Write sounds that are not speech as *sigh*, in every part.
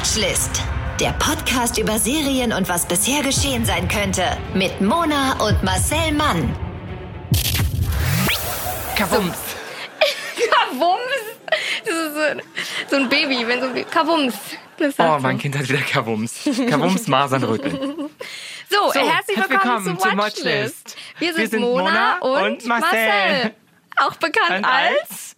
Watchlist. Der Podcast über Serien und was bisher geschehen sein könnte. Mit Mona und Marcel Mann. Kabums. *laughs* Kabums. Das ist so, so ein Baby, wenn so ein Baby. Kabums. Das sagt Oh, so. mein Kind hat wieder Kabums. Kabums, *laughs* Masernrücken. So, So, herzlich willkommen, zur Watchlist. Wir sind, Mona, und, Marcel. Auch bekannt Und als.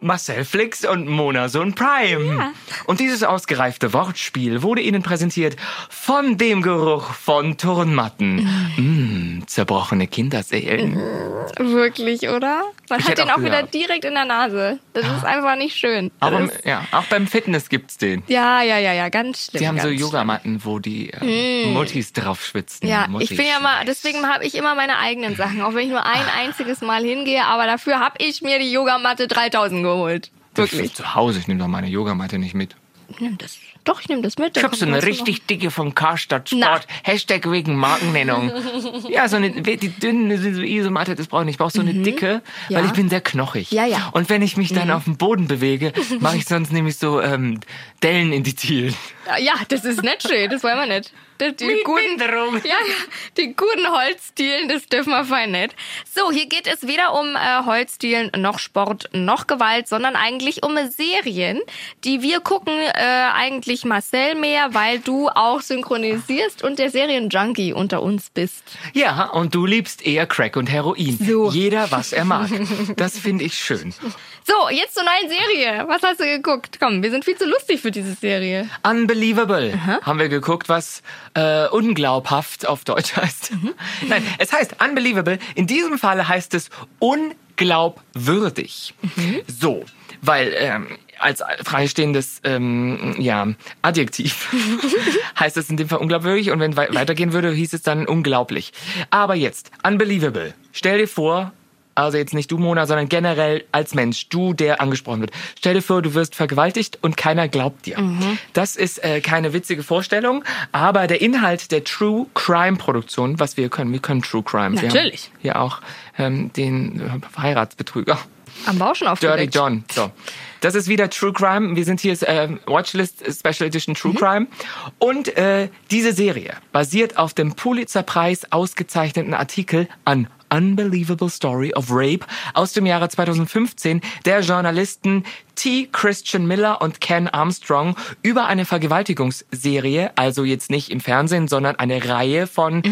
Marcel Flix und Mona Sohn Prime. Ja. Und dieses ausgereifte Wortspiel wurde Ihnen präsentiert von dem Geruch von Turnmatten. Mm, zerbrochene Kinderseelen. Wirklich, oder? Man Ich hat den auch auch wieder direkt in der Nase. Das ist einfach nicht schön. Das Aber ja, auch beim Fitness gibt's den. ja, ja, ja, ja, ganz schlimm. Die haben so Yogamatten, wo die äh, Muttis drauf schwitzen. Ja, Mutti ich bin ja mal, deswegen habe ich immer meine eigenen Sachen, auch wenn ich nur ein einziges Mal hingehe, aber dafür habe ich mir die Yogamatte 3000 geholt. Wirklich. Zu Hause, ich nehme doch meine Yogamatte nicht mit. Ich das. Doch, ich nehme das mit. Ich hab so eine richtig dicke vom Karstadt Sport. Hashtag wegen Markennennung. *laughs* ja, so eine, die dünnen, so Isomatte, das brauche ich nicht. Ich brauche so eine dicke, Ja. weil ich bin sehr knochig. Ja, ja. Und wenn ich mich dann auf dem Boden bewege, *laughs* mache ich sonst nämlich so ähm, Dellen in die Zielen. Ja, das ist nicht schön, das wollen wir nicht. Die, die Mit guten, *laughs* ja, ja, die guten Holzdielen, das dürfen wir fein nicht. So, hier geht es weder um äh, Holzdielen noch Sport noch Gewalt, sondern eigentlich um Serien, die wir gucken, äh, eigentlich Marcel mehr, weil du auch synchronisierst und der Serienjunkie unter uns bist. Ja, und du liebst eher Crack und Heroin. So. Jeder, was er mag. Das finde ich schön. So, jetzt zur neuen Serie. Was hast du geguckt? Komm, wir sind viel zu lustig für diese Serie. Unbelievable haben wir geguckt, was äh, unglaubhaft auf Deutsch heißt. Nein, es heißt Unbelievable. In diesem Fall heißt es unglaubwürdig. So, weil ähm, als freistehendes ähm, ja, Adjektiv *laughs* heißt es in dem Fall unglaubwürdig und wenn wei weitergehen würde, hieß es dann unglaublich. Aber jetzt, Unbelievable. Stell dir vor, also jetzt nicht du, Mona, sondern generell als Mensch, du, der angesprochen wird. Stell dir vor, du wirst vergewaltigt und keiner glaubt dir. Das ist äh, keine witzige Vorstellung, aber der Inhalt der True Crime Produktion, was wir können, wir können True Crime. Natürlich. Wir haben hier auch ähm, den Heiratsbetrüger. Am Bausch schon Dirty aufgedeckt. John. So. Das ist wieder True Crime. Wir sind hier ähm, Watchlist Special Edition True Crime. Und äh, diese Serie basiert auf dem Pulitzer-Preis ausgezeichneten Artikel An Unbelievable Story of Rape aus dem Jahre 2015 der Journalisten T. Christian Miller und Ken Armstrong über eine Vergewaltigungsserie, also jetzt nicht im Fernsehen, sondern eine Reihe von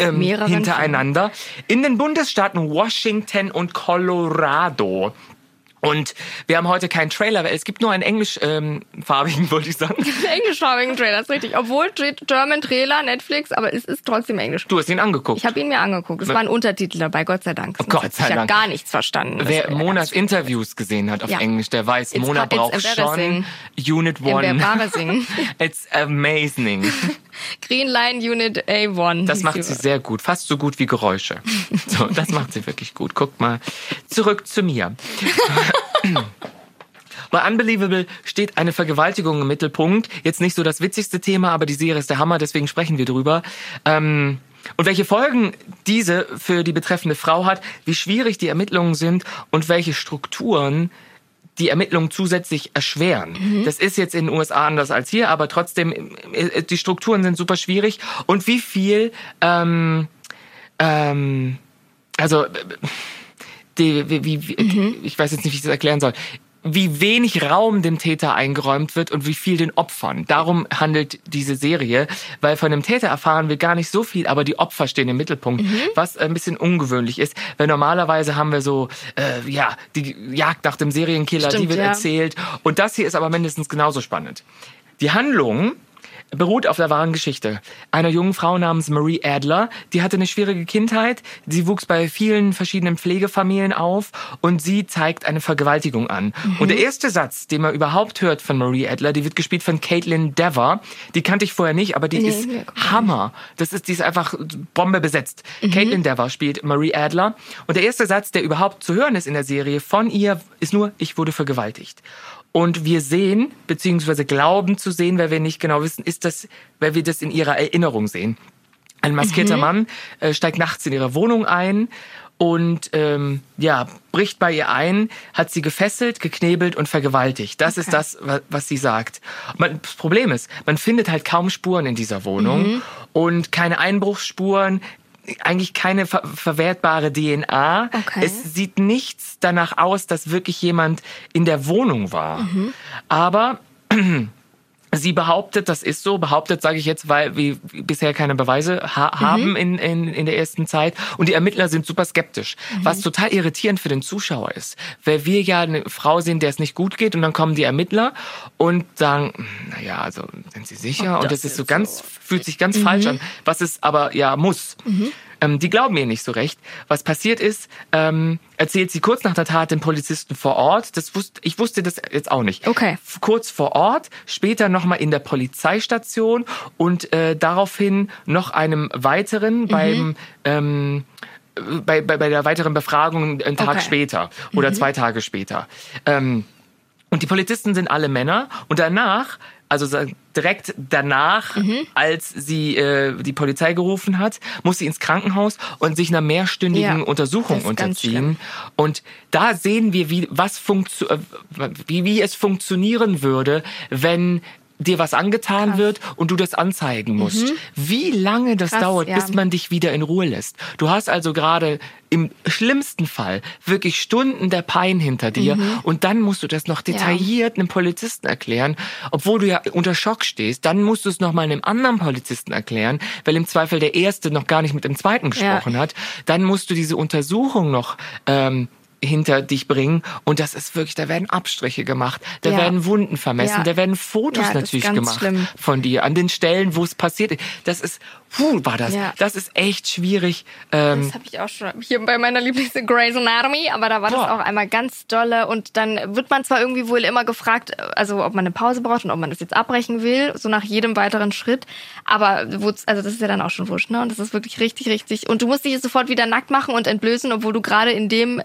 ähm, hintereinander in den Bundesstaaten Washington und Colorado. Und wir haben heute keinen Trailer, weil es gibt nur einen englischfarbigen, wollte ich sagen. *laughs* englischfarbigen Trailer, ist richtig. Obwohl German Trailer, Netflix, aber es ist trotzdem Englisch. Du hast ihn angeguckt. Ich habe ihn mir angeguckt. Es waren Untertitel dabei, Gott sei Dank. Sonst Gott sei ich Dank. gar nichts verstanden. Wer Monas Interviews gesehen hat auf Ja. Englisch, der weiß, It's Mona braucht schon. Unit One. Embarrassing. *laughs* It's amazing. *laughs* Green Line Unit A1. Das macht sie sehr gut, fast so gut wie Geräusche. *laughs* So, das macht sie wirklich gut. Guck mal. Zurück zu mir. *laughs* Bei Unbelievable steht eine Vergewaltigung im Mittelpunkt. Jetzt nicht so das witzigste Thema, aber die Serie ist der Hammer, deswegen sprechen wir drüber. Ähm, und welche Folgen diese für die betreffende Frau hat, wie schwierig die Ermittlungen sind und welche Strukturen die Ermittlungen zusätzlich erschweren. Das ist jetzt in den USA anders als hier, aber trotzdem, äh, die Strukturen sind super schwierig. Und wie viel, ähm, ähm, also, äh, die, wie, wie, wie, ich weiß jetzt nicht, wie ich das erklären soll, wie wenig Raum dem Täter eingeräumt wird und wie viel den Opfern. Darum handelt diese Serie, weil von dem Täter erfahren wir gar nicht so viel, aber die Opfer stehen im Mittelpunkt, was ein bisschen ungewöhnlich ist, weil normalerweise haben wir so, äh, ja, die Jagd nach dem Serienkiller, die Stimmt, wird ja. erzählt und das hier ist aber mindestens genauso spannend. Die Handlung beruht auf der wahren Geschichte einer jungen Frau namens Marie Adler. Die hatte eine schwierige Kindheit. Sie wuchs bei vielen verschiedenen Pflegefamilien auf und sie zeigt eine Vergewaltigung an. Und der erste Satz, den man überhaupt hört von Marie Adler, die wird gespielt von Caitlin Dever. Die kannte ich vorher nicht, aber die Nee, ist Hammer. Das ist, die ist einfach Bombe besetzt. Caitlin Dever spielt Marie Adler. Und der erste Satz, der überhaupt zu hören ist in der Serie von ihr, ist nur, ich wurde vergewaltigt. Und wir sehen, beziehungsweise glauben zu sehen, weil wir nicht genau wissen, ist das, weil wir das in ihrer Erinnerung sehen. Ein maskierter Mann äh, steigt nachts in ihre Wohnung ein und ähm, ja, bricht bei ihr ein, hat sie gefesselt, geknebelt und vergewaltigt. Das Okay. ist das, wa- was sie sagt. Man, das Problem ist, man findet halt kaum Spuren in dieser Wohnung Mhm. und keine Einbruchsspuren, eigentlich keine ver verwertbare DNA. Okay. Es sieht nichts danach aus, dass wirklich jemand in der Wohnung war. Mhm. Aber Sie behauptet, das ist so, behauptet, sage ich jetzt, weil wir bisher keine Beweise ha Mhm. haben in, in, in der ersten Zeit. Und die Ermittler sind super skeptisch, Mhm. was total irritierend für den Zuschauer ist. Weil wir ja eine Frau sehen, der es nicht gut geht und dann kommen die Ermittler und sagen, naja, also sind Sie sicher? Und das das ist so ganz, so- fühlt sich ganz falsch an, was es aber ja muss. Ähm, die glauben mir nicht so recht. Was passiert ist, ähm, erzählt sie kurz nach der Tat den Polizisten vor Ort. Das wusste, ich wusste das jetzt auch nicht. Okay. Kurz vor Ort, später nochmal in der Polizeistation und äh, daraufhin noch einem weiteren beim ähm, bei, bei, bei der weiteren Befragung einen Tag Okay. später oder zwei Tage später. Ähm, und die Polizisten sind alle Männer. Und danach, also direkt danach, Mhm. als sie äh, die Polizei gerufen hat, muss sie ins Krankenhaus und sich einer mehrstündigen Ja, Untersuchung unterziehen. Und da sehen wir, wie, was funktio äh, wie, wie es funktionieren würde, wenn dir was angetan wird und du das anzeigen musst. Wie lange das Mhm. Krass, dauert, ja. bis man dich wieder in Ruhe lässt. Du hast also gerade im schlimmsten Fall wirklich Stunden der Pein hinter dir Mhm. und dann musst du das noch detailliert einem Polizisten erklären, obwohl du ja unter Schock stehst. Dann musst du es noch mal einem anderen Polizisten erklären, weil im Zweifel der erste noch gar nicht mit dem zweiten gesprochen hat. Dann musst du diese Untersuchung noch ähm, hinter dich bringen und das ist wirklich, da werden Abstriche gemacht, da Ja. werden Wunden vermessen, Ja. da werden Fotos Ja, natürlich gemacht schlimm. von dir an den Stellen, wo es passiert ist. Das ist, puh, war das, Ja. das ist echt schwierig. Ähm, Das habe ich auch schon hier bei meiner Lieblings Grey's Anatomy, aber da war das Boah. auch einmal ganz dolle und dann wird man zwar irgendwie wohl immer gefragt, also ob man eine Pause braucht und ob man das jetzt abbrechen will, so nach jedem weiteren Schritt, aber also das ist ja dann auch schon wurscht, ne? Und das ist wirklich richtig, richtig und du musst dich jetzt sofort wieder nackt machen und entblößen, obwohl du gerade in dem äh,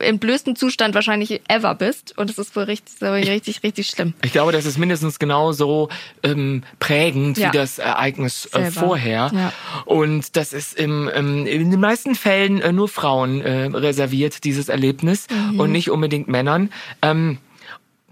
entblößten Zustand wahrscheinlich ever bist und es ist wohl richtig, so richtig, richtig schlimm. Ich glaube, das ist mindestens genauso ähm, prägend Ja. wie das Ereignis äh, Selber. Vorher. Ja. Und das ist im, ähm, in den meisten Fällen äh, nur Frauen äh, reserviert, dieses Erlebnis Mhm. und nicht unbedingt Männern. Ähm,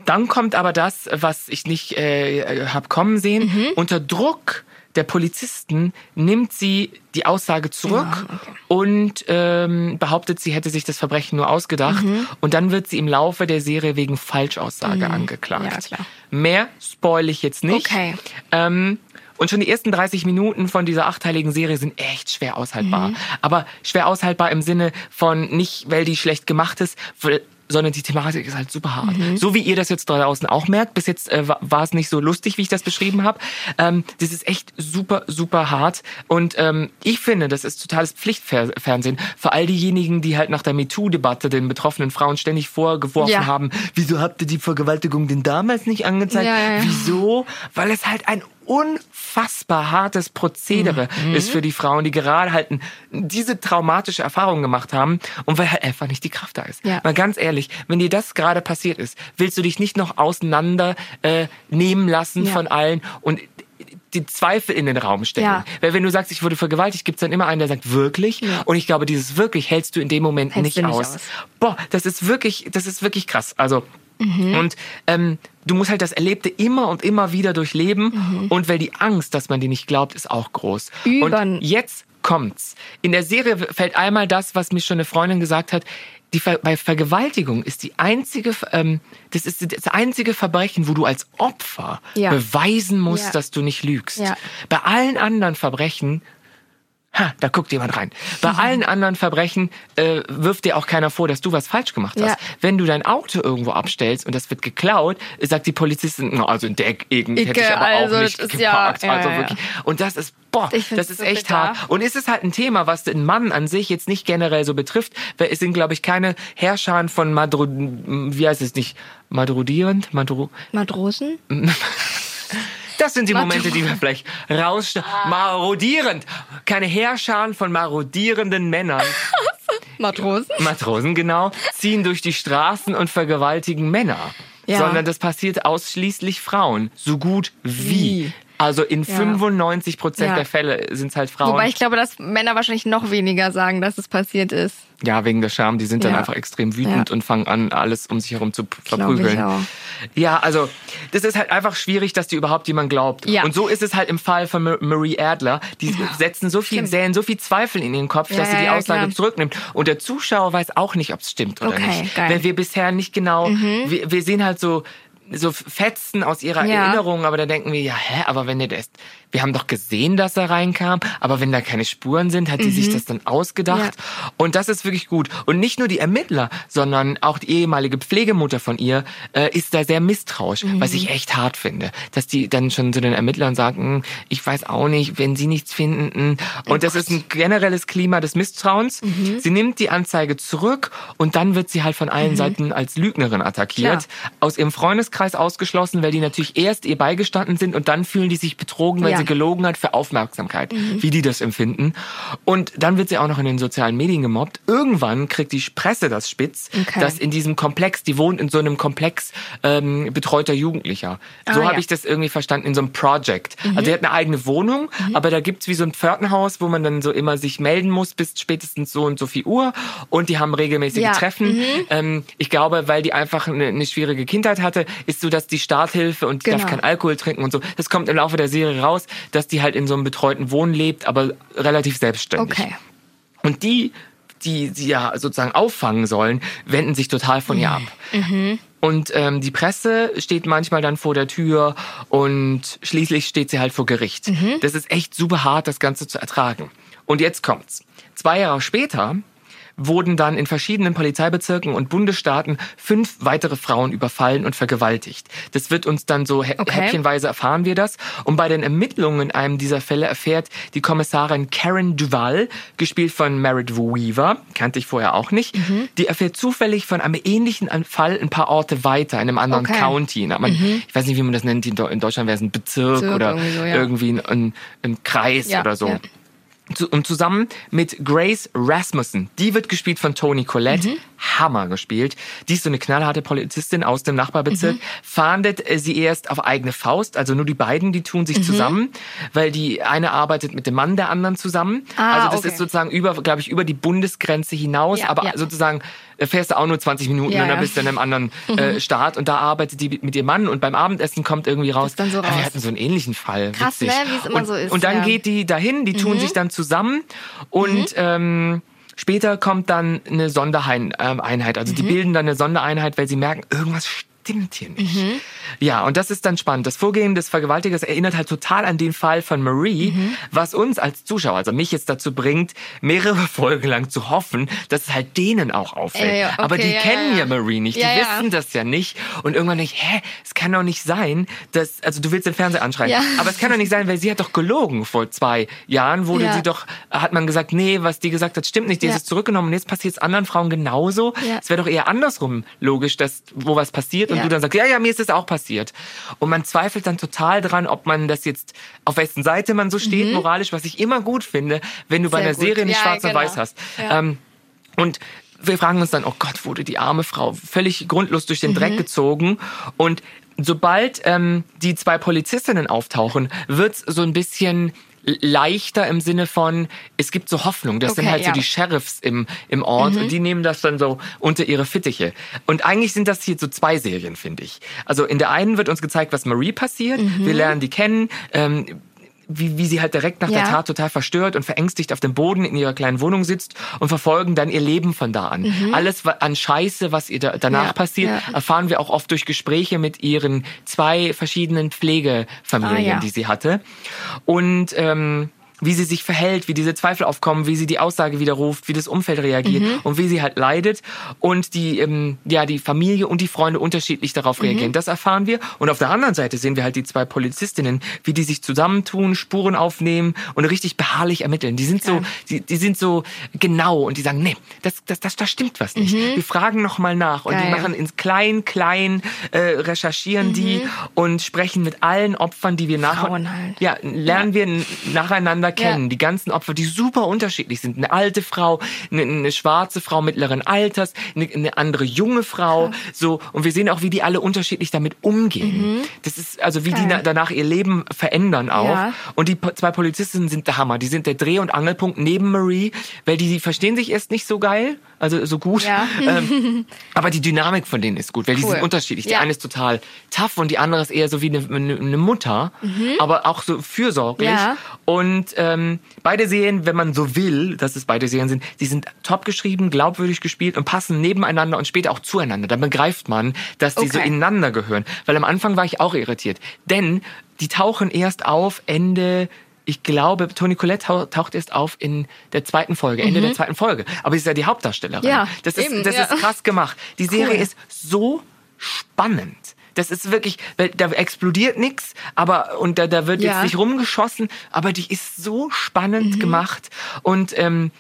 dann kommt aber das, was ich nicht äh, hab kommen sehen. Mhm. Unter Druck der Polizisten nimmt sie die Aussage zurück Ja, okay. und ähm, behauptet, sie hätte sich das Verbrechen nur ausgedacht. Mhm. Und dann wird sie im Laufe der Serie wegen Falschaussage angeklagt. Ja. Mehr spoil ich jetzt nicht. Okay. Ähm, und schon die ersten 30 Minuten von dieser achteiligen Serie sind echt schwer aushaltbar. Mhm. Aber schwer aushaltbar im Sinne von nicht, weil die schlecht gemacht ist, sondern die Thematik ist halt super hart. Mhm. So wie ihr das jetzt draußen auch merkt, bis jetzt äh, war- es nicht so lustig, wie ich das beschrieben habe. Ähm, das ist echt super, super hart. Und ähm, ich finde, das ist totales Pflichtfernsehen für all diejenigen, die halt nach der MeToo-Debatte den betroffenen Frauen ständig vorgeworfen Ja. haben, wieso habt ihr die Vergewaltigung denn damals nicht angezeigt? Ja, ja. Wieso? Weil es halt ein unfassbar hartes Prozedere Mhm. ist für die Frauen, die gerade halt diese traumatische Erfahrung gemacht haben und weil halt einfach nicht die Kraft da ist. Ja. Mal ganz ehrlich, wenn dir das gerade passiert ist, willst du dich nicht noch auseinander äh, nehmen lassen Ja. von allen und die Zweifel in den Raum stellen. Ja. Weil wenn du sagst, ich wurde vergewaltigt, gibt's dann immer einen, der sagt, wirklich? Und ich glaube, dieses wirklich hältst du in dem Moment nicht, nicht aus. aus. Boah, das ist wirklich, das ist wirklich krass. Also Mhm. und ähm, du musst halt das Erlebte immer und immer wieder durchleben. Mhm. Und weil die Angst, dass man dir nicht glaubt, ist auch groß. Übern- Und jetzt kommt's. In der Serie fällt einmal das, was mir schon eine Freundin gesagt hat. Die Ver bei Vergewaltigung ist die einzige, ähm, das ist das einzige Verbrechen, wo du als Opfer Ja. beweisen musst, Ja. dass du nicht lügst. Ja. Bei allen anderen Verbrechen Ha, da guckt jemand rein. Bei *laughs* allen anderen Verbrechen äh, wirft dir auch keiner vor, dass du was falsch gemacht hast. Ja. Wenn du dein Auto irgendwo abstellst und das wird geklaut, sagt die Polizistin, "Na, also in der Gegend hätte ich Icke, aber also auch das nicht ist ja- geparkt. ja, also ja, ja. wirklich. Und das ist, boah, das ist so echt bitter. hart. Und es ist halt ein Thema, was den Mann an sich jetzt nicht generell so betrifft, weil es sind, glaube ich, keine Herrscher von Madro, wie heißt es nicht, madrodierend, Madro, Matrosen? *laughs* das sind die Momente, die wir vielleicht raus... Marodierend. Keine Heerscharen von marodierenden Männern. *laughs* Matrosen? Matrosen, genau, ziehen durch die Straßen und vergewaltigen Männer. Ja. Sondern das passiert ausschließlich Frauen. So gut wie. Wie? Also in Ja. 95 Prozent Ja. der Fälle sind es halt Frauen. Wobei ich glaube, dass Männer wahrscheinlich noch weniger sagen, dass es passiert ist. ja, wegen der Scham. Die sind dann Ja. einfach extrem wütend und fangen an, alles um sich herum zu verprügeln. Ja, also das ist halt einfach schwierig, dass dir überhaupt jemand glaubt. Ja. Und so ist es halt im Fall von Ma- Marie Adler. Die setzen so viel, Stimmt. säen so viel Zweifel in ihren Kopf, dass sie die Aussage klar. zurücknimmt. Und der Zuschauer weiß auch nicht, ob es stimmt oder Okay, nicht. geil. Mhm. Weil wir bisher nicht genau, wir, wir sehen halt so so Fetzen aus ihrer Ja. Erinnerung, aber da denken wir, ja, hä, aber wenn der das, wir haben doch gesehen, dass er reinkam, aber wenn da keine Spuren sind, hat die sich das dann ausgedacht. Und das ist wirklich gut. Und nicht nur die Ermittler, sondern auch die ehemalige Pflegemutter von ihr äh, ist da sehr misstrauisch, was ich echt hart finde, dass die dann schon zu den Ermittlern sagen, "Hm, ich weiß auch nicht, wenn sie nichts finden. hm." Und das ist ein generelles Klima des Misstrauens. Sie nimmt die Anzeige zurück und dann wird sie halt von allen Seiten als Lügnerin attackiert Klar. aus ihrem Freundeskreis ausgeschlossen, weil die natürlich erst ihr beigestanden sind und dann fühlen die sich betrogen, weil Ja. Mhm. sie gelogen hat für Aufmerksamkeit, wie die das empfinden. Und dann wird sie auch noch in den sozialen Medien gemobbt. Irgendwann kriegt die Presse das spitz, Okay. dass in diesem Komplex, die wohnt in so einem Komplex ähm, betreuter Jugendlicher. So Ah, habe ja. Mhm. ich das irgendwie verstanden, in so einem Project. Also die hat eine eigene Wohnung, aber da gibt's wie so ein Pförtnerhaus, wo man dann so immer sich melden muss bis spätestens so und so viel Uhr. Und die haben regelmäßige Ja. Mhm. Treffen. Ähm, ich glaube, weil die einfach eine, eine schwierige Kindheit hatte, ist so, dass die Starthilfe und die darf Genau. kein Alkohol trinken und so. Das kommt im Laufe der Serie raus, dass die halt in so einem betreuten Wohnen lebt, aber relativ selbstständig. Okay. Und die, die sie ja sozusagen auffangen sollen, wenden sich total von ihr ab. Und ähm, die Presse steht manchmal dann vor der Tür und schließlich steht sie halt vor Gericht. Das ist echt super hart, das Ganze zu ertragen. Und jetzt kommt's. Zwei Jahre später wurden dann in verschiedenen Polizeibezirken und Bundesstaaten fünf weitere Frauen überfallen und vergewaltigt. Das wird uns dann so hä Okay. häppchenweise erfahren wir das. Und bei den Ermittlungen in einem dieser Fälle erfährt die Kommissarin Karen Duval, gespielt von Meredith Weaver, kannte ich vorher auch nicht, Mhm. die erfährt zufällig von einem ähnlichen Fall ein paar Orte weiter, in einem anderen Okay. County. Na, man, Ich weiß nicht, wie man das nennt. In Deutschland wäre es ein Bezirk, Bezirk oder irgendwie so, ja. irgendwie ein, ein, ein Kreis Ja, oder so. ja. Und zusammen mit Grace Rasmussen, die wird gespielt von Toni Collette, Mhm. Hammer gespielt. Die ist so eine knallharte Polizistin aus dem Nachbarbezirk, Mhm. fahndet äh, sie erst auf eigene Faust, also nur die beiden, die tun Mhm. sich zusammen, weil die eine arbeitet mit dem Mann der anderen zusammen. Ah, also das okay. ist sozusagen über, glaube ich, über die Bundesgrenze hinaus, Ja, aber ja. sozusagen fährst du auch nur 20 Minuten Ja, und dann ja. bist du in einem anderen *laughs* äh, Staat und da arbeitet die mit ihrem Mann und beim Abendessen kommt irgendwie raus, dann so "Ah, wir raus." hatten so einen ähnlichen Fall. Krass, Witzig. ne, wie es immer und, so ist, Und dann ja. Mhm. geht die dahin, die tun sich dann zusammen und ähm, später kommt dann eine Sondereinheit. Also die Mhm. bilden dann eine Sondereinheit, weil sie merken, irgendwas stimmt hier nicht. Mhm. Ja, und das ist dann spannend. Das Vorgehen des Vergewaltigers erinnert halt total an den Fall von Marie, Mhm. was uns als Zuschauer, also mich jetzt dazu bringt, mehrere *laughs* Folgen lang zu hoffen, dass es halt denen auch auffällt. Äh, okay, Aber die ja, kennen ja, ja. Marie nicht, die wissen das ja nicht. Und irgendwann denke ich, hä, es kann doch nicht sein, dass, also du willst den Fernseher anschreien, aber es kann doch nicht sein, weil sie hat doch gelogen vor zwei Jahren, wurde sie doch, hat man gesagt, nee, was die gesagt hat, stimmt nicht, die ist es zurückgenommen und jetzt passiert es anderen Frauen genauso. Es wäre doch eher andersrum logisch, dass wo was passiert und Ja. du dann sagst, ja, ja, mir ist das auch passiert. Und man zweifelt dann total dran, ob man das jetzt, auf wessen Seite man so steht, moralisch, was ich immer gut finde, wenn du bei Mhm. Sehr einer gut. Serie nicht Ja, schwarz und genau. weiß hast. Ja. Ähm, und wir fragen uns dann, oh Gott, wurde die arme Frau völlig grundlos durch den Mhm. Dreck gezogen. Und sobald ähm, die zwei Polizistinnen auftauchen, wird's so ein bisschen leichter im Sinne von, es gibt so Hoffnung. Das sind Okay, halt so ja. die Sheriffs im, im Ort und die nehmen das dann so unter ihre Fittiche. Und eigentlich sind das hier so zwei Serien, finde ich. Also in der einen wird uns gezeigt, was Marie passiert. Wir lernen die kennen. Ähm, wie, wie sie halt direkt nach Ja. der Tat total verstört und verängstigt auf dem Boden in ihrer kleinen Wohnung sitzt und verfolgen dann ihr Leben von da an. Alles wa- an Scheiße, was ihr da, danach Mhm. Ja, passiert, ja. erfahren wir auch oft durch Gespräche mit ihren zwei verschiedenen Pflegefamilien, Ah, die sie hatte. Und ähm, wie sie sich verhält, wie diese Zweifel aufkommen, wie sie die Aussage widerruft, wie das Umfeld reagiert Mhm. und wie sie halt leidet und die ähm, ja die Familie und die Freunde unterschiedlich darauf Mhm. reagieren. Das erfahren wir und auf der anderen Seite sehen wir halt die zwei Polizistinnen, wie die sich zusammentun, Spuren aufnehmen und richtig beharrlich ermitteln. Die sind so die, die sind so genau und die sagen, nee, das das das, das stimmt was nicht. Wir fragen noch mal nach und die Mhm. Geil. machen ins klein klein äh, recherchieren die und sprechen mit allen Opfern, die wir nach Mhm. Frauen halt. ja, lernen wir n- nacheinander einander kennen. Ja. Die ganzen Opfer, die super unterschiedlich sind. Eine alte Frau, eine, eine schwarze Frau mittleren Alters, eine, eine andere junge Frau. So und wir sehen auch, wie die alle unterschiedlich damit umgehen. Das ist also wie die Mhm. Geil. na, danach ihr Leben verändern auch. Ja. Und die zwei Polizistinnen sind der Hammer. Die sind der Dreh- und Angelpunkt neben Marie, weil die, die verstehen sich erst nicht so geil, also so gut. Ja. *laughs* Ähm, aber die Dynamik von denen ist gut, weil die Cool. sind unterschiedlich. Die Ja. eine ist total tough und die andere ist eher so wie eine, eine, Mutter, aber auch so fürsorglich. Mhm. Ja. Und ähm, beide Serien, wenn man so will, dass es beide Serien sind, die sind top geschrieben, glaubwürdig gespielt und passen nebeneinander und später auch zueinander. Dann begreift man, dass die so Okay. ineinander gehören. Weil am Anfang war ich auch irritiert. Denn die tauchen erst auf Ende ich glaube, Toni Collette tau- taucht erst auf in der zweiten Folge, Ende der zweiten Folge. Aber sie ist ja die Hauptdarstellerin. Mhm. Ja, das ist, eben, das ja. ist krass gemacht. Die Serie Cool. ist so spannend. Das ist wirklich, da explodiert nichts, aber und da, da wird Ja. Mhm. jetzt nicht rumgeschossen, aber die ist so spannend gemacht und ähm,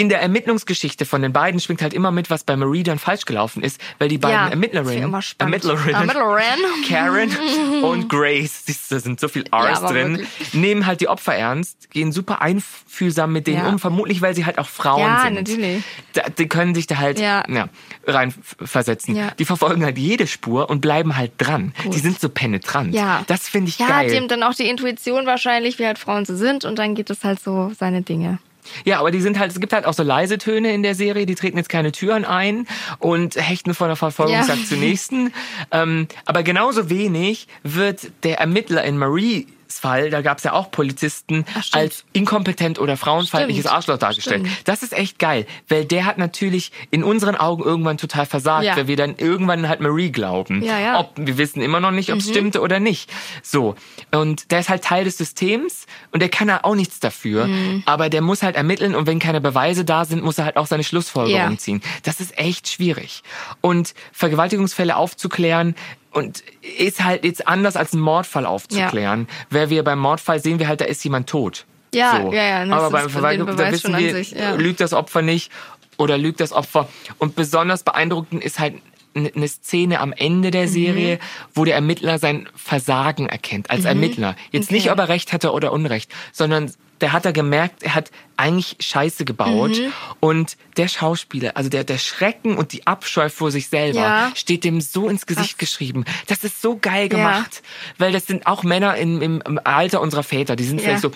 in der Ermittlungsgeschichte von den beiden schwingt halt immer mit, was bei Marie dann falsch gelaufen ist, weil die beiden Ja, Ermittlerinnen. Ermittlerinnen, Ermittlerinnen. *laughs* Karen und Grace, siehst du, da sind so viel R's aber drin, wirklich. nehmen halt die Opfer ernst, gehen super einfühlsam mit denen Ja. um, vermutlich weil sie halt auch Frauen Ja, sind. natürlich. Da, die können sich da halt Ja. ja. rein versetzen. Ja. Die verfolgen halt jede Spur und bleiben halt dran. Die sind so penetrant. Ja. Das finde ich Ja, geil. hat ihm dann auch die Intuition wahrscheinlich, wie halt Frauen so sind und dann geht es halt so seine Dinge. Ja, aber die sind halt, es gibt halt auch so leise Töne in der Serie, die treten jetzt keine Türen ein und hechten von der Verfolgungsjagd Ja. *laughs* zur nächsten. Ähm, aber genauso wenig wird der Ermittler in Maries Fall, da gab es ja auch Polizisten, Ach, als inkompetent oder frauenfeindliches Stimmt. Arschloch dargestellt. Stimmt. Das ist echt geil, weil der hat natürlich in unseren Augen irgendwann total versagt, Ja. weil wir dann irgendwann halt Marie glauben. Ja, ja. Ob, wir wissen immer noch nicht, ob es Mhm. stimmte oder nicht. So. Und der ist halt Teil des Systems und der kann da auch nichts dafür. Mhm. Aber der muss halt ermitteln und wenn keine Beweise da sind, muss er halt auch seine Schlussfolgerung Ja. ziehen. Das ist echt schwierig. Und Vergewaltigungsfälle aufzuklären, und ist halt jetzt anders als einen Mordfall aufzuklären. Weil wir beim Mordfall sehen wir halt, da ist jemand tot. Ja, so. ja, ja, Aber beim den Vergewaltigung, da wissen wir, sich, ja. lügt das Opfer nicht oder lügt das Opfer. Und besonders beeindruckend ist halt eine Szene am Ende Mhm. der Serie, wo der Ermittler sein Versagen erkennt als Ermittler. Jetzt nicht, Mhm. Okay. ob er Recht hatte oder Unrecht, sondern der hat da gemerkt, er hat eigentlich Scheiße gebaut Mhm. und der Schauspieler, also der, der Schrecken und die Abscheu vor sich selber Ja. steht dem so ins Gesicht Krass. geschrieben. Das ist so geil Ja. gemacht, weil das sind auch Männer im, im, im Alter unserer Väter, die sind Ja. vielleicht so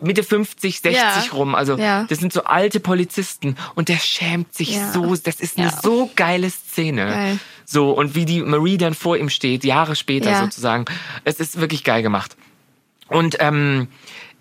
Mitte 50, 60 Ja. rum. Also Ja. das sind so alte Polizisten und der schämt sich Ja. so. Das ist eine so geile Szene. Geil. So und wie die Marie dann vor ihm steht, Jahre später sozusagen. Es ist wirklich geil gemacht. Und ähm,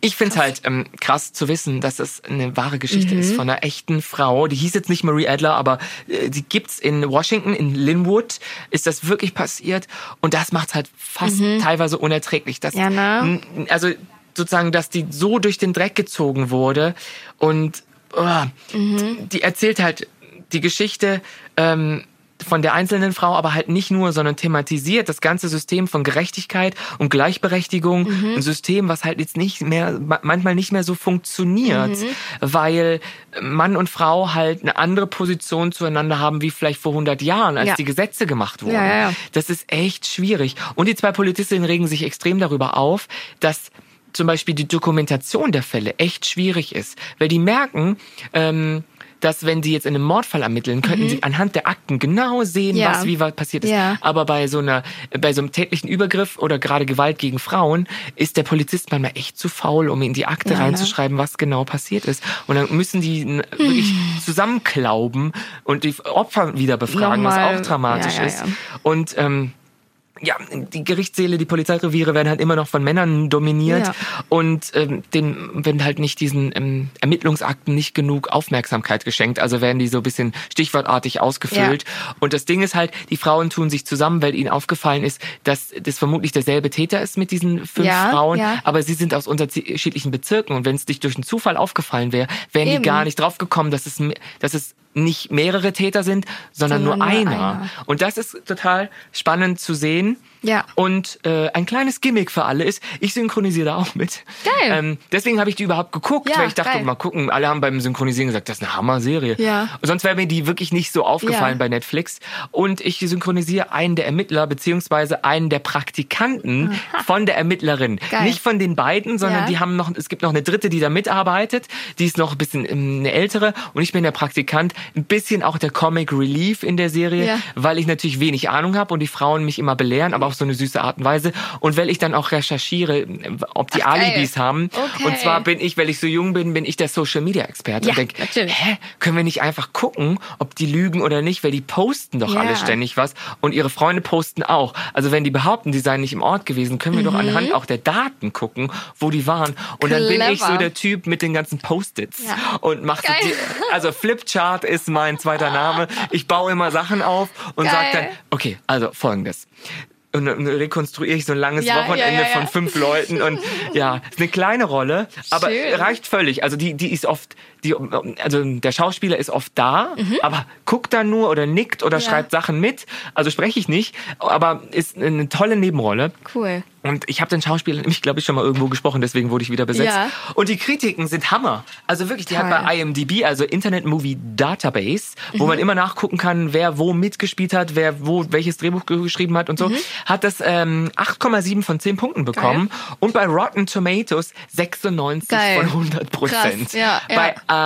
ich finde es halt ähm, krass zu wissen, dass es eine wahre Geschichte Mhm. ist von einer echten Frau. Die hieß jetzt nicht Marie Adler, aber äh, die gibt's in Washington, in Linwood, ist das wirklich passiert. Und das macht's halt fast teilweise unerträglich. Dass, Mhm. Ja, ne? Also sozusagen, dass die so durch den Dreck gezogen wurde und oh, Mhm. die erzählt halt die Geschichte ähm, von der einzelnen Frau, aber halt nicht nur, sondern thematisiert das ganze System von Gerechtigkeit und Gleichberechtigung. Mhm. Ein System, was halt jetzt nicht mehr, ma- manchmal nicht mehr so funktioniert, Mhm. weil Mann und Frau halt eine andere Position zueinander haben, wie vielleicht vor 100 Jahren, als Ja. die Gesetze gemacht wurden. Ja, ja. Das ist echt schwierig. Und die zwei Polizistinnen regen sich extrem darüber auf, dass zum Beispiel die Dokumentation der Fälle echt schwierig ist. Weil die merken, ähm, dass wenn sie jetzt in einem Mordfall ermitteln, könnten sie anhand der Akten genau sehen, Mhm. Ja. was wie was passiert ist. Ja. Aber bei so einer, bei so einem tätlichen Übergriff oder gerade Gewalt gegen Frauen ist der Polizist manchmal echt zu faul, um in die Akte Ja, reinzuschreiben, was genau passiert ist. Und dann müssen die n- wirklich zusammenklauben und die Opfer wieder befragen, Nochmal. was auch dramatisch ist. Und ähm, ja, die Gerichtssäle, die Polizeireviere werden halt immer noch von Männern dominiert Ja. und ähm, denen werden halt nicht diesen ähm, Ermittlungsakten nicht genug Aufmerksamkeit geschenkt. Also werden die so ein bisschen stichwortartig ausgefüllt. Und das Ding ist halt, die Frauen tun sich zusammen, weil ihnen aufgefallen ist, dass das vermutlich derselbe Täter ist mit diesen fünf Ja, Frauen, ja. aber sie sind aus unterschiedlichen Bezirken und wenn es dich durch einen Zufall aufgefallen wäre, wären Eben. die gar nicht drauf gekommen, dass es, dass es nicht mehrere Täter sind, sondern, Sondern nur nur einer. einer. Und das ist total spannend zu sehen. Ja. Und äh, ein kleines Gimmick für alle ist, ich synchronisiere da auch mit. Geil. Ähm, deswegen habe ich die überhaupt geguckt, Ja, weil ich dachte, geil. mal gucken, alle haben beim Synchronisieren gesagt, das ist eine Hammer-Serie. Ja. Sonst wäre mir die wirklich nicht so aufgefallen Ja. bei Netflix. Und ich synchronisiere einen der Ermittler beziehungsweise einen der Praktikanten von der Ermittlerin. Geil. Nicht von den beiden, sondern Ja. die haben noch, es gibt noch eine dritte, die da mitarbeitet. Die ist noch ein bisschen ähm, eine ältere und ich bin der Praktikant. Ein bisschen auch der Comic Relief in der Serie, Ja. weil ich natürlich wenig Ahnung habe und die Frauen mich immer belehren, aber auf so eine süße Art und Weise. Und weil ich dann auch recherchiere, ob die Ach, geil. Alibis haben. Okay. Und zwar bin ich, weil ich so jung bin, bin ich der Social Media Experte. Ja, und denk, natürlich. hä, können wir nicht einfach gucken, ob die lügen oder nicht, weil die posten doch Ja. alle ständig was und ihre Freunde posten auch. Also wenn die behaupten, die seien nicht im Ort gewesen, können wir doch anhand auch der Daten gucken, wo die waren. Und dann bin ich so Clever. der Typ mit den ganzen Post-its Ja. und mache so Geil. die, *laughs* also Flipchart ist mein zweiter Name. Ich baue immer Sachen auf und Geil. sag dann, okay, also folgendes. Und dann rekonstruiere ich so ein langes Ja, Wochenende ja, ja, von fünf Leuten und ja, ist eine kleine Rolle, aber Schön. reicht völlig. Also die, die ist oft, die, also der Schauspieler ist oft da, aber guckt dann nur oder nickt oder Mhm. Ja. schreibt Sachen mit. Also spreche ich nicht, aber ist eine tolle Nebenrolle. Cool. Und ich habe den Schauspieler nämlich, glaube ich, schon mal irgendwo gesprochen, deswegen wurde ich wieder besetzt. Ja. Und die Kritiken sind Hammer. Also wirklich, die hat Toll. bei IMDb, also Internet Movie Database, Mhm. wo man immer nachgucken kann, wer wo mitgespielt hat, wer wo welches Drehbuch ge- geschrieben hat und so, hat das ähm, 8,7 von 10 Punkten bekommen. Und bei Rotten Tomatoes 96 Geil. von 100 Prozent. Ja, ja.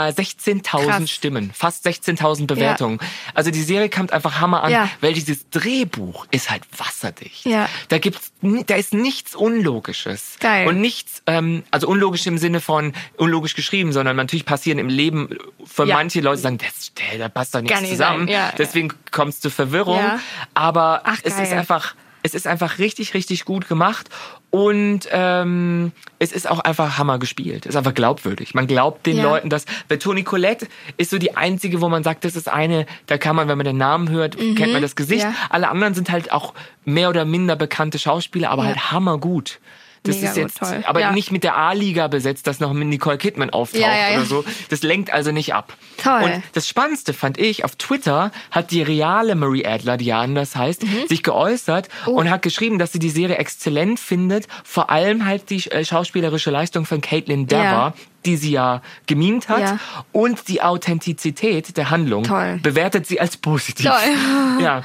Äh, 16.000 Krass. Stimmen, fast 16.000 Bewertungen. Also die Serie kommt einfach Hammer an, Ja. weil dieses Drehbuch ist halt wasserdicht. Ja. Da gibt's, da ist nichts Unlogisches. Geil. Und nichts, ähm, also unlogisch im Sinne von unlogisch geschrieben, sondern natürlich passieren im Leben für Ja. manche Leute sagen, das, da passt doch nichts nicht zusammen. Ja, Deswegen kommst du Verwirrung. Ja. Aber Ach, es ist einfach, es ist einfach richtig, richtig gut gemacht. Und ähm, es ist auch einfach Hammer gespielt. Es ist einfach glaubwürdig. Man glaubt den Ja. Leuten das. Bei Toni Collette ist so die einzige, wo man sagt, das ist eine, da kann man, wenn man den Namen hört, kennt man das Gesicht. Mhm. Ja. Alle anderen sind halt auch mehr oder minder bekannte Schauspieler, aber Ja. halt hammergut. Das Mega ist gut, jetzt, toll. aber Ja. nicht mit der A-Liga besetzt, dass noch mit Nicole Kidman auftaucht Ja, ja, oder so. Das lenkt also nicht ab. Toll. Und das Spannendste fand ich, auf Twitter hat die reale Marie Adler, die ja anders heißt, Mhm. sich geäußert Oh. und hat geschrieben, dass sie die Serie exzellent findet, vor allem halt die äh, schauspielerische Leistung von Caitlin Dever, die sie ja gemimt hat Ja. und die Authentizität der Handlung Toll. bewertet sie als positiv. Toll. *laughs* Ja.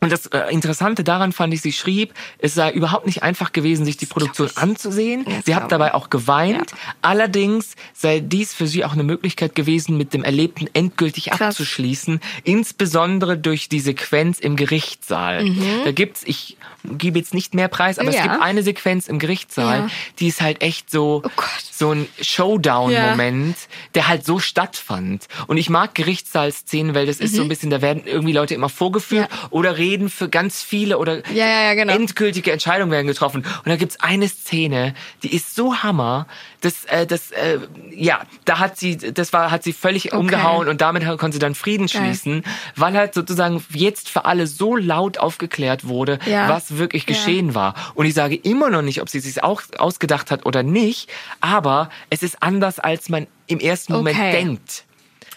Und das äh, Interessante daran fand ich, sie schrieb, es sei überhaupt nicht einfach gewesen, sich die Produktion anzusehen. Sie hat dabei auch geweint. Allerdings sei dies für sie auch eine Möglichkeit gewesen, mit dem Erlebten endgültig Krass. abzuschließen, insbesondere durch die Sequenz im Gerichtssaal. Da gibt's, ich gebe jetzt nicht mehr Preis, aber es Mhm. Ja. gibt eine Sequenz im Gerichtssaal, Ja. die ist halt echt so, Oh so ein Showdown-Moment, der halt so stattfand. Und ich mag Gerichtssaalszenen, weil das ist so ein bisschen, da werden irgendwie Leute immer vorgeführt Mhm. Ja. oder reden für ganz viele oder Ja, ja, ja, genau. endgültige Entscheidungen werden getroffen. Und da gibt's eine Szene, die ist so hammer, dass, äh, das, äh, ja, da hat sie, das war, hat sie völlig umgehauen und damit konnte sie dann Frieden Geil. schließen, weil halt sozusagen jetzt für alle so laut aufgeklärt wurde, Ja. was wirklich Ja. geschehen war. Und ich sage immer noch nicht, ob sie sich auch ausgedacht hat oder nicht, aber es ist anders, als man im ersten Moment Okay. denkt.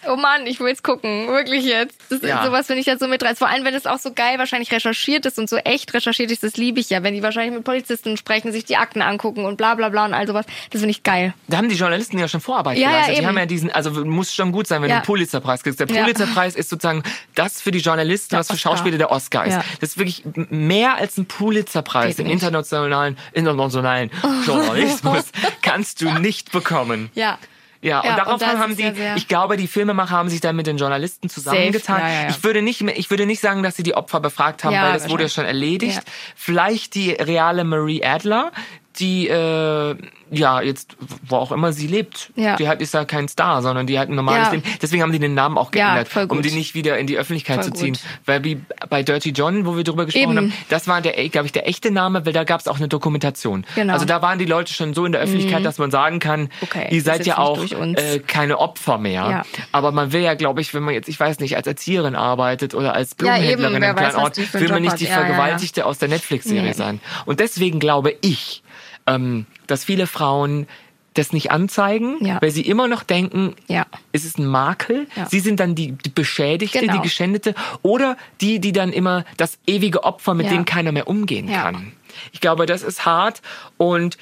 Oh Mann, ich will jetzt gucken. Wirklich jetzt. Das Ja. sowas finde ich jetzt so mitreißt. Vor allem, wenn es auch so geil wahrscheinlich recherchiert ist und so echt recherchiert ist, das liebe ich ja. Wenn die wahrscheinlich mit Polizisten sprechen, sich die Akten angucken und bla bla bla und all sowas. Das finde ich geil. Da haben die Journalisten ja schon Vorarbeit Ja, ja, geleistet. die eben. haben ja diesen, also muss schon gut sein, wenn Ja. du einen Pulitzerpreis kriegst. Der Ja. Pulitzerpreis ist sozusagen das für die Journalisten, Der was für Oscar. Schauspieler der Oscar ist. Ja. Das ist wirklich mehr als ein Pulitzerpreis im internationalen, internationalen *laughs* Journalismus kannst du nicht bekommen. Ja. Ja, und Ja, und das haben ist die, ja ich glaube, die Filmemacher haben sich dann mit den Journalisten zusammengetan. Ja. Ich würde nicht, ich würde nicht sagen, dass sie die Opfer befragt haben, weil das wurde ja schon erledigt. Vielleicht die reale Marie Adler, die, äh, ja, jetzt, wo auch immer sie lebt. Ja. Die hat, ist ja kein Star, sondern die hat ein normales Ja. Leben. Deswegen haben die den Namen auch Ja, geändert, gut. um die nicht wieder in die Öffentlichkeit Voll zu ziehen. gut. Weil wie bei Dirty John, wo wir drüber gesprochen Eben. haben, das war der, glaube ich, der echte Name, weil da gab es auch eine Dokumentation. Genau. Mhm. Also da waren die Leute schon so in der Öffentlichkeit, dass man sagen kann, Okay, ihr seid ja auch äh, keine Opfer mehr. Ja. Aber man will ja, glaube ich, wenn man jetzt, ich weiß nicht, als Erzieherin arbeitet oder als Ja, eben, Blumenhändlerin wer im kleinen Ort, will man nicht die. Ja, ja, ja. Vergewaltigte aus der Netflix-Serie Nee. sein. Und deswegen glaube ich, ähm, dass viele Frauen das nicht anzeigen, Ja. weil sie immer noch denken, Ja. es ist ein Makel. Ja. Sie sind dann die, die Beschädigte, Genau. die Geschändete oder die, die dann immer das ewige Opfer, mit dem keiner mehr umgehen kann. Ich glaube, das ist hart und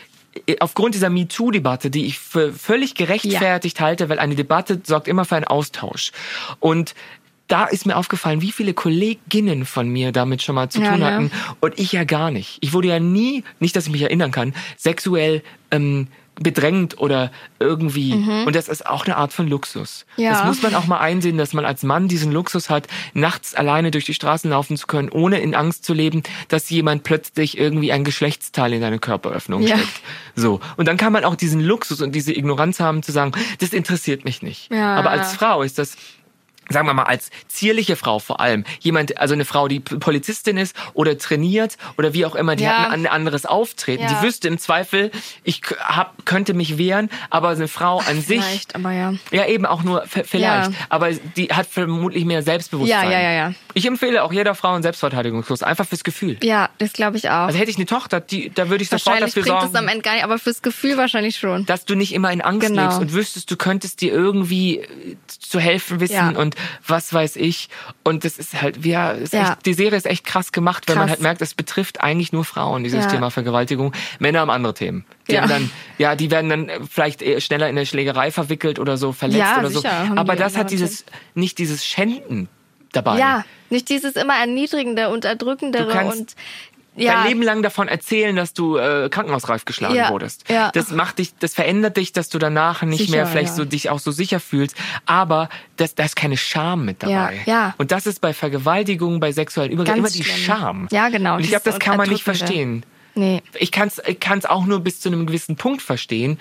aufgrund dieser MeToo-Debatte, die ich für völlig gerechtfertigt halte, weil eine Debatte sorgt immer für einen Austausch. Und da ist mir aufgefallen, wie viele Kolleginnen von mir damit schon mal zu Ja, tun ne? hatten und ich ja gar nicht. Ich wurde ja nie, nicht, dass ich mich erinnern kann, sexuell ähm, bedrängt oder irgendwie. Und das ist auch eine Art von Luxus. Mhm. Ja. Das muss man auch mal einsehen, dass man als Mann diesen Luxus hat, nachts alleine durch die Straßen laufen zu können, ohne in Angst zu leben, dass jemand plötzlich irgendwie ein Geschlechtsteil in deine Körperöffnung Ja. steckt. So. Und dann kann man auch diesen Luxus und diese Ignoranz haben zu sagen, das interessiert mich nicht. Ja. Aber als Frau ist das sagen wir mal als zierliche Frau vor allem, jemand, also eine Frau, die Polizistin ist oder trainiert oder wie auch immer, die Ja. hat ein anderes Auftreten. Ja. Die wüsste im Zweifel, ich hab, könnte mich wehren, aber eine Frau an sich, Vielleicht, aber ja. ja eben auch nur vielleicht, Ja. aber die hat vermutlich mehr Selbstbewusstsein. Ja, ja, ja, ja. Ich empfehle auch jeder Frau einen Selbstverteidigungskurs, einfach fürs Gefühl. Ja, das glaube ich auch. Also hätte ich eine Tochter, die, da würde ich sofort dafür sorgen am Ende gar nicht, aber fürs Gefühl wahrscheinlich schon. dass du nicht immer in Angst Genau. lebst und wüsstest, du könntest dir irgendwie zu helfen wissen und was weiß ich. Und das ist halt, ja, ist Ja. Echt, die Serie ist echt krass gemacht, weil man Krass. halt merkt, es betrifft eigentlich nur Frauen, dieses Ja. Thema Vergewaltigung. Männer haben andere Themen. Die Ja. dann, ja, die werden dann vielleicht schneller in eine Schlägerei verwickelt oder so, verletzt Ja, oder sicher, so. die Aber das hat dieses, nicht dieses Schänden dabei. Ja, nicht dieses immer erniedrigende, unterdrückendere Du kannst und ja, dein Leben lang davon erzählen, dass du äh, krankenhausreif geschlagen Ja, wurdest. ja. Das macht dich, das verändert dich, dass du danach nicht Sicher, mehr vielleicht ja. so dich auch so sicher fühlst. Aber das, da ist keine Scham mit dabei. Ja, ja. Und das ist bei Vergewaltigung, bei sexuellen Übergriffen immer die schlimm. Scham. Ja, genau, Und ich glaube, das kann man nicht verstehen. nee. Ich kann es ich kann's auch nur bis zu einem gewissen Punkt verstehen.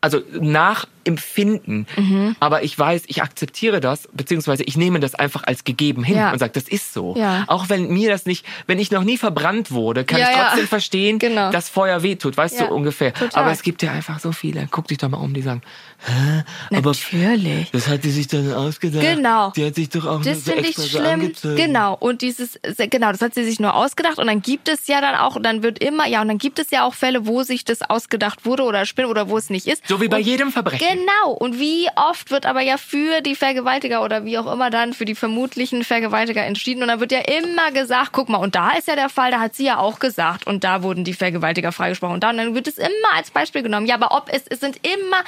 Also nachempfinden. Mhm. Aber ich weiß, ich akzeptiere das, beziehungsweise ich nehme das einfach als gegeben hin Ja. und sage, das ist so. Ja. Auch wenn mir das nicht, wenn ich noch nie verbrannt wurde, kann Ja, ich trotzdem verstehen, Genau. dass Feuer wehtut, weißt du ungefähr. total. Aber es gibt ja einfach so viele. Guck dich doch mal um, die sagen, Hä? aber Natürlich. das hat die sich dann ausgedacht. Genau. Die hat sich doch auch Das so finde ich so schlimm. angezogen. Genau. Und dieses, genau, das hat sie sich nur ausgedacht. Und dann gibt es ja dann auch, und dann wird immer, ja, und dann gibt es ja auch Fälle, wo sich das ausgedacht wurde oder spinnt oder wo es nicht ist. So wie bei und jedem Verbrechen. Genau. Und wie oft wird aber ja für die Vergewaltiger oder wie auch immer dann für die vermutlichen Vergewaltiger entschieden. Und dann wird ja immer gesagt, guck mal, und da ist ja der Fall, da hat sie ja auch gesagt. Und da wurden die Vergewaltiger freigesprochen. Und dann, dann wird es immer als Beispiel genommen. Ja, aber ob es, es sind immer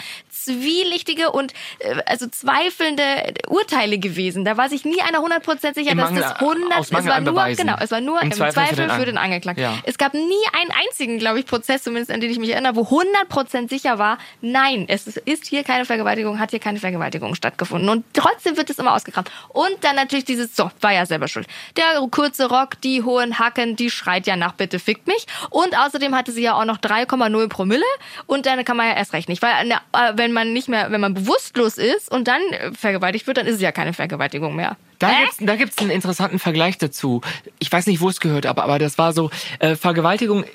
zwielichtige und äh, also zweifelnde Urteile gewesen. Da war sich nie einer 100% sicher, Im dass Mangel- das 100, aus es war nur, Beweisen. genau, es war nur Im im, Zweifel Zweifel, für den für An- den Angeklagten. Ja. Es gab nie einen einzigen, glaube ich, Prozess, zumindest an den ich mich erinnere, wo 100% sicher war, nein, es ist hier keine Vergewaltigung, hat hier keine Vergewaltigung stattgefunden. Und trotzdem wird es immer ausgegraben. Und dann natürlich dieses, so, war ja selber schuld. Der kurze Rock, die hohen Hacken, die schreit ja nach, bitte fickt mich. Und außerdem hatte sie ja auch noch 3,0 Promille. Und dann kann man ja erst recht nicht. Weil äh, wenn man nicht mehr, wenn man bewusstlos ist und dann vergewaltigt wird, dann ist es ja keine Vergewaltigung mehr. Da gibt's, da gibt's einen interessanten Vergleich dazu. Ich weiß nicht, wo es gehört, aber, aber das war so, äh, Vergewaltigung äh,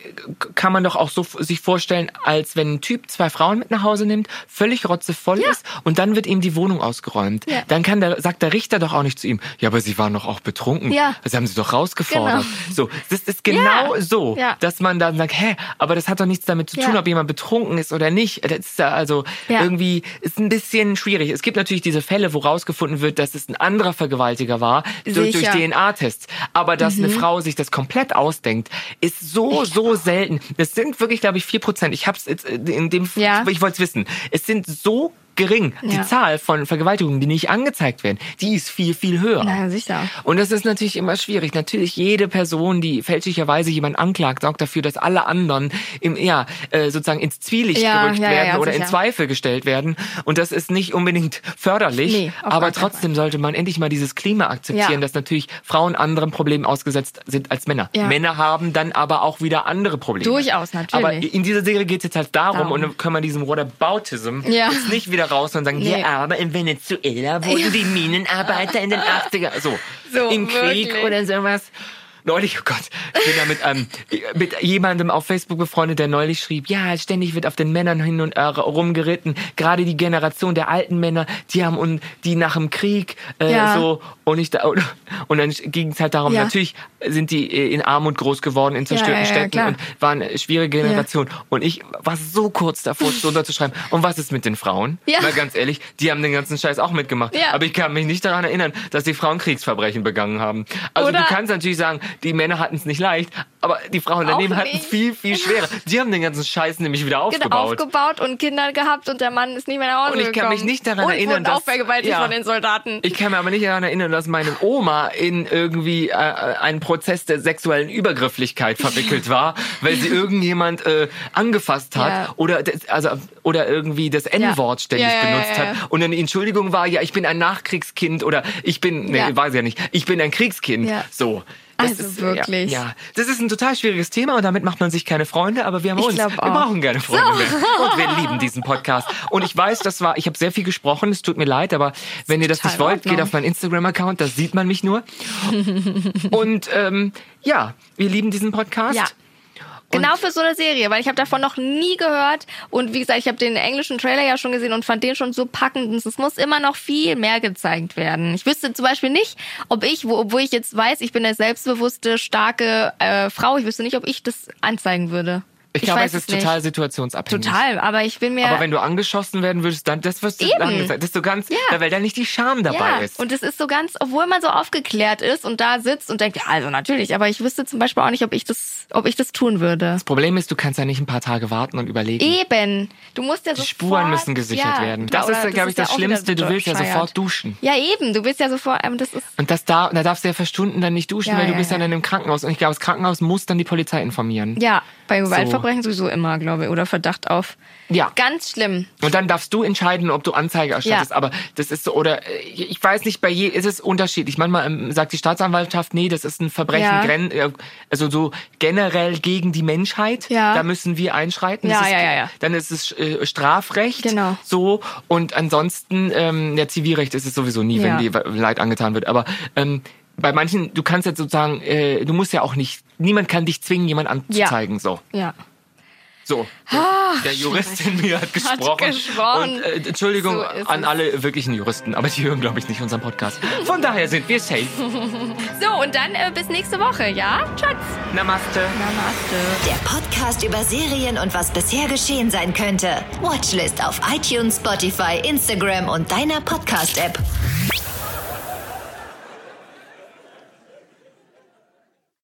kann man doch auch so sich vorstellen, als wenn ein Typ zwei Frauen mit nach Hause nimmt, völlig rotzevoll Ja. ist und dann wird ihm die Wohnung ausgeräumt. Ja. Dann kann der, sagt der Richter doch auch nicht zu ihm, ja, aber sie waren doch auch betrunken. Ja. Das haben sie doch rausgefordert. So, das ist genau Ja. so, dass man dann sagt, hä, aber das hat doch nichts damit zu tun, ob jemand betrunken ist oder nicht. Das ist ja also irgendwie, ist ein bisschen schwierig. Es gibt natürlich diese Fälle, wo rausgefunden wird, dass es ein anderer Vergewaltiger war, durch, durch. DNA-Tests. Aber dass Mhm. eine Frau sich das komplett ausdenkt, ist so, so selten. Das sind wirklich, glaube ich, vier Prozent. Ich hab's jetzt äh, in dem, Ja. ich wollte es wissen. Es sind so gering. Die Ja. Zahl von Vergewaltigungen, die nicht angezeigt werden, die ist viel, viel höher. Na, sicher. Und das ist natürlich immer schwierig. Natürlich jede Person, die fälschlicherweise jemand anklagt, sorgt dafür, dass alle anderen im, ja, äh, sozusagen ins Zwielicht Ja, gerückt ja, werden oder in sicher. Zweifel gestellt werden. Und das ist nicht unbedingt förderlich. Nee, aber trotzdem sollte man endlich mal dieses Klima akzeptieren, dass natürlich Frauen anderen Problemen ausgesetzt sind als Männer. Männer haben dann aber auch wieder andere Probleme. Durchaus, natürlich. Aber in dieser Serie geht es jetzt halt darum, Darum. und dann können wir diesem Whataboutism Ja. jetzt nicht wieder raus und sagen, Nee. ja, aber in Venezuela wurden Ja. die Minenarbeiter in den 80er, *laughs* so, So, im Krieg wirklich. oder sowas. Neulich, oh Gott, bin ja mit, ähm, mit jemandem auf Facebook befreundet, der neulich schrieb, ja, ständig wird auf den Männern hin und äh, rumgeritten. Gerade die Generation der alten Männer, die haben und die nach dem Krieg äh, Ja. so und ich da und, und dann ging es halt darum, Ja. natürlich sind die äh, in Armut groß geworden, in zerstörten ja, Städten und waren eine schwierige Generation. Und ich war so kurz davor, es runterzuschreiben. Und was ist mit den Frauen? Ja. Mal ganz ehrlich, die haben den ganzen Scheiß auch mitgemacht. Aber ich kann mich nicht daran erinnern, dass die Frauen Kriegsverbrechen begangen haben. Also Oder- du kannst natürlich sagen, die Männer hatten es nicht leicht, aber die Frauen daneben hatten es viel, viel schwerer. *laughs* Die haben den ganzen Scheiß nämlich wieder Genau, aufgebaut. aufgebaut und Kinder gehabt und der Mann ist nicht mehr nach Hause Und ich kann gekommen. mich nicht daran und erinnern, wurde auch dass- vergewaltigt ja. von den Soldaten. Ich kann mir aber nicht daran erinnern, dass meine Oma in irgendwie äh, einen Prozess der sexuellen Übergrifflichkeit verwickelt war, *laughs* weil sie irgendjemand äh, angefasst hat Ja. oder das, also oder irgendwie das N-Wort ständig Ja, ja, benutzt hat und dann die Entschuldigung war, ja, ich bin ein Nachkriegskind oder ich bin, nee, weiß ich ja nicht, ich bin ein Kriegskind. Ja. So. Also wirklich. Ja, ja, das ist ein total schwieriges Thema und damit macht man sich keine Freunde, aber wir haben Ich uns. Wir auch. brauchen keine Freunde mehr. *laughs* Und wir lieben diesen Podcast. Und ich weiß, das war, ich habe sehr viel gesprochen, es tut mir leid, aber wenn ihr das nicht wollt, geht auf meinen Instagram-Account, da sieht man mich nur. *laughs* und ähm, ja, wir lieben diesen Podcast. Ja. Genau für so eine Serie, weil ich habe davon noch nie gehört und wie gesagt, ich habe den englischen Trailer ja schon gesehen und fand den schon so packend. und Es muss immer noch viel mehr gezeigt werden. Ich wüsste zum Beispiel nicht, ob ich, wo, obwohl ich jetzt weiß, ich bin eine selbstbewusste, starke äh, Frau, ich wüsste nicht, ob ich das anzeigen würde. Ich glaube, weiß es ist nicht. total situationsabhängig. Total, aber ich bin mir Aber wenn du angeschossen werden würdest, dann das wirst du Eben. angezeigt. Das ist so ganz, Ja. weil da nicht die Scham dabei ja, ist. und es ist so ganz, obwohl man so aufgeklärt ist und da sitzt und denkt, ja, also natürlich, aber ich wüsste zum Beispiel auch nicht, ob ich das, ob ich das tun würde. das Problem ist, du kannst ja nicht ein paar Tage warten und überlegen. Eben. Du musst ja Die sofort, Spuren müssen gesichert ja, werden. Das ist, glaube ich, das Schlimmste. Du willst ja sofort duschen. Ja, eben. Du willst ja sofort, ähm, das ist, Und das da, da darfst du ja für Stunden dann nicht duschen, Ja, weil du bist ja. dann in einem Krankenhaus. Und ich glaube, das Krankenhaus muss dann die Polizei informieren. ja, bei Gewaltverbrechen sowieso immer, glaube ich, oder Verdacht auf. Ja. Ganz schlimm. Und dann darfst du entscheiden, ob du Anzeige erstattest. Aber das ist so, oder äh, ich weiß nicht, bei je ist es unterschiedlich. Manchmal ähm, sagt die Staatsanwaltschaft, nee, das ist ein Verbrechen, äh, also so generell gegen die Menschheit. Ja. Da müssen wir einschreiten. Ja, ist, ja, ja, ja. Dann ist es äh, Strafrecht. Genau. So. Und ansonsten, ähm, ja, Zivilrecht ist es sowieso nie, Ja. wenn dir Leid angetan wird. Aber ähm, bei manchen, du kannst jetzt sozusagen, äh, du musst ja auch nicht, niemand kann dich zwingen, jemand anzuzeigen. So. Ja. So, der Jurist in mir *laughs* hat gesprochen. gesprochen. Und äh, Entschuldigung So an es. alle wirklichen Juristen, aber die hören, glaube ich, nicht unseren Podcast. Von daher sind wir safe. *laughs* So, und dann äh, bis nächste Woche, ja? Schatz. Namaste. Namaste. Der Podcast über Serien und was bisher geschehen sein könnte. Watchlist auf iTunes, Spotify, Instagram und deiner Podcast-App.